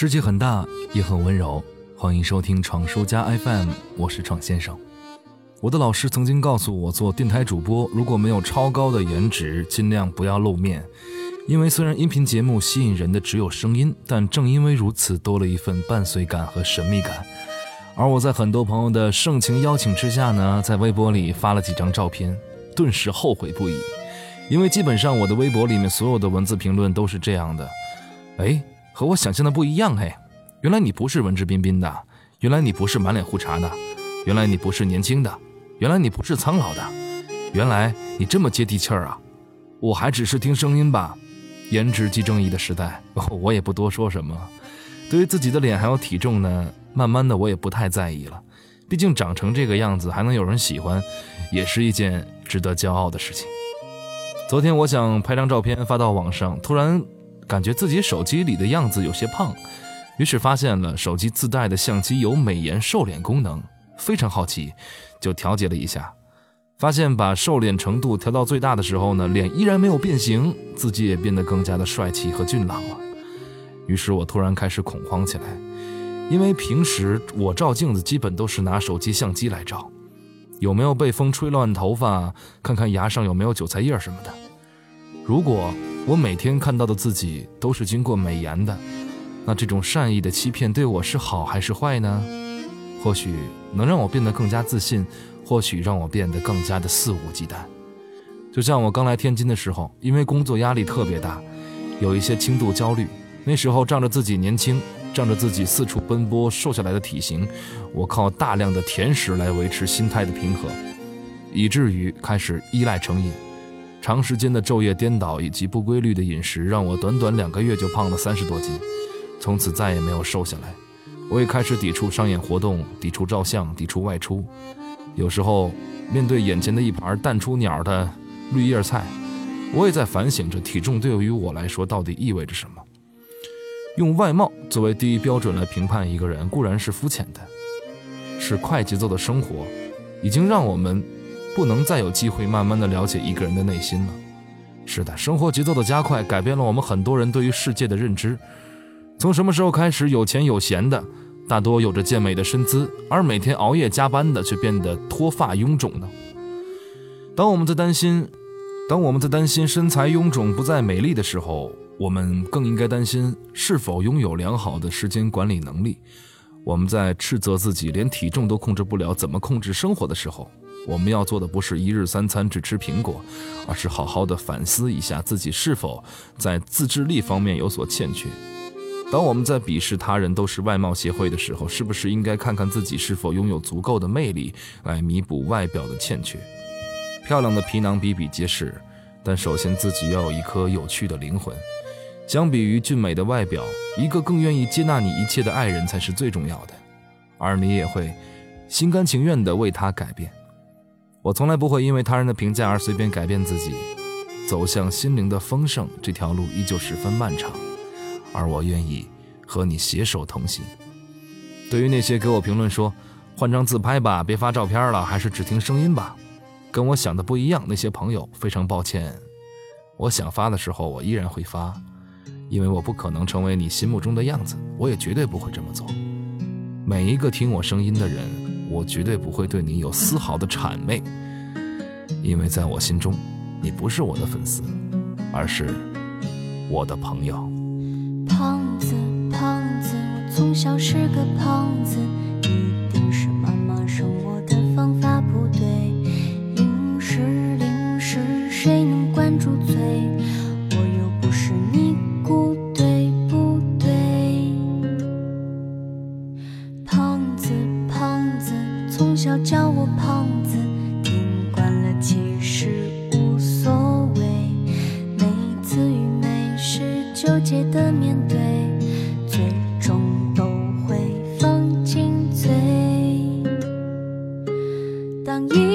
世界很大，也很温柔。欢迎收听闯书家 FM，我是闯先生。我的老师曾经告诉我，做电台主播如果没有超高的颜值，尽量不要露面，因为虽然音频节目吸引人的只有声音，但正因为如此，多了一份伴随感和神秘感。而我在很多朋友的盛情邀请之下呢，在微博里发了几张照片，顿时后悔不已，因为基本上我的微博里面所有的文字评论都是这样的：哎。和我想象的不一样嘿，原来你不是文质彬彬的，原来你不是满脸胡茬的，原来你不是年轻的，原来你不是苍老的，原来你这么接地气儿啊！我还只是听声音吧，颜值即正义的时代，我也不多说什么。对于自己的脸还有体重呢，慢慢的我也不太在意了，毕竟长成这个样子还能有人喜欢，也是一件值得骄傲的事情。昨天我想拍张照片发到网上，突然。感觉自己手机里的样子有些胖，于是发现了手机自带的相机有美颜瘦脸功能，非常好奇，就调节了一下，发现把瘦脸程度调到最大的时候呢，脸依然没有变形，自己也变得更加的帅气和俊朗了。于是我突然开始恐慌起来，因为平时我照镜子基本都是拿手机相机来照，有没有被风吹乱头发，看看牙上有没有韭菜叶什么的，如果。我每天看到的自己都是经过美颜的，那这种善意的欺骗对我是好还是坏呢？或许能让我变得更加自信，或许让我变得更加的肆无忌惮。就像我刚来天津的时候，因为工作压力特别大，有一些轻度焦虑。那时候仗着自己年轻，仗着自己四处奔波瘦下来的体型，我靠大量的甜食来维持心态的平和，以至于开始依赖成瘾。长时间的昼夜颠倒以及不规律的饮食，让我短短两个月就胖了三十多斤，从此再也没有瘦下来。我也开始抵触商演活动，抵触照相，抵触外出。有时候面对眼前的一盘淡出鸟的绿叶菜，我也在反省着体重对于我来说到底意味着什么。用外貌作为第一标准来评判一个人固然是肤浅的，是快节奏的生活已经让我们。不能再有机会慢慢的了解一个人的内心了。是的，生活节奏的加快改变了我们很多人对于世界的认知。从什么时候开始，有钱有闲的大多有着健美的身姿，而每天熬夜加班的却变得脱发臃肿呢？当我们在担心，当我们在担心身材臃肿不再美丽的时候，我们更应该担心是否拥有良好的时间管理能力。我们在斥责自己连体重都控制不了，怎么控制生活的时候。我们要做的不是一日三餐只吃苹果，而是好好的反思一下自己是否在自制力方面有所欠缺。当我们在鄙视他人都是外貌协会的时候，是不是应该看看自己是否拥有足够的魅力来弥补外表的欠缺？漂亮的皮囊比比皆是，但首先自己要有一颗有趣的灵魂。相比于俊美的外表，一个更愿意接纳你一切的爱人才是最重要的，而你也会心甘情愿地为他改变。我从来不会因为他人的评价而随便改变自己，走向心灵的丰盛这条路依旧十分漫长，而我愿意和你携手同行。对于那些给我评论说换张自拍吧，别发照片了，还是只听声音吧，跟我想的不一样，那些朋友非常抱歉。我想发的时候，我依然会发，因为我不可能成为你心目中的样子，我也绝对不会这么做。每一个听我声音的人。我绝对不会对你有丝毫的谄媚，因为在我心中，你不是我的粉丝，而是我的朋友。胖子，胖子，我从小是个胖子，当一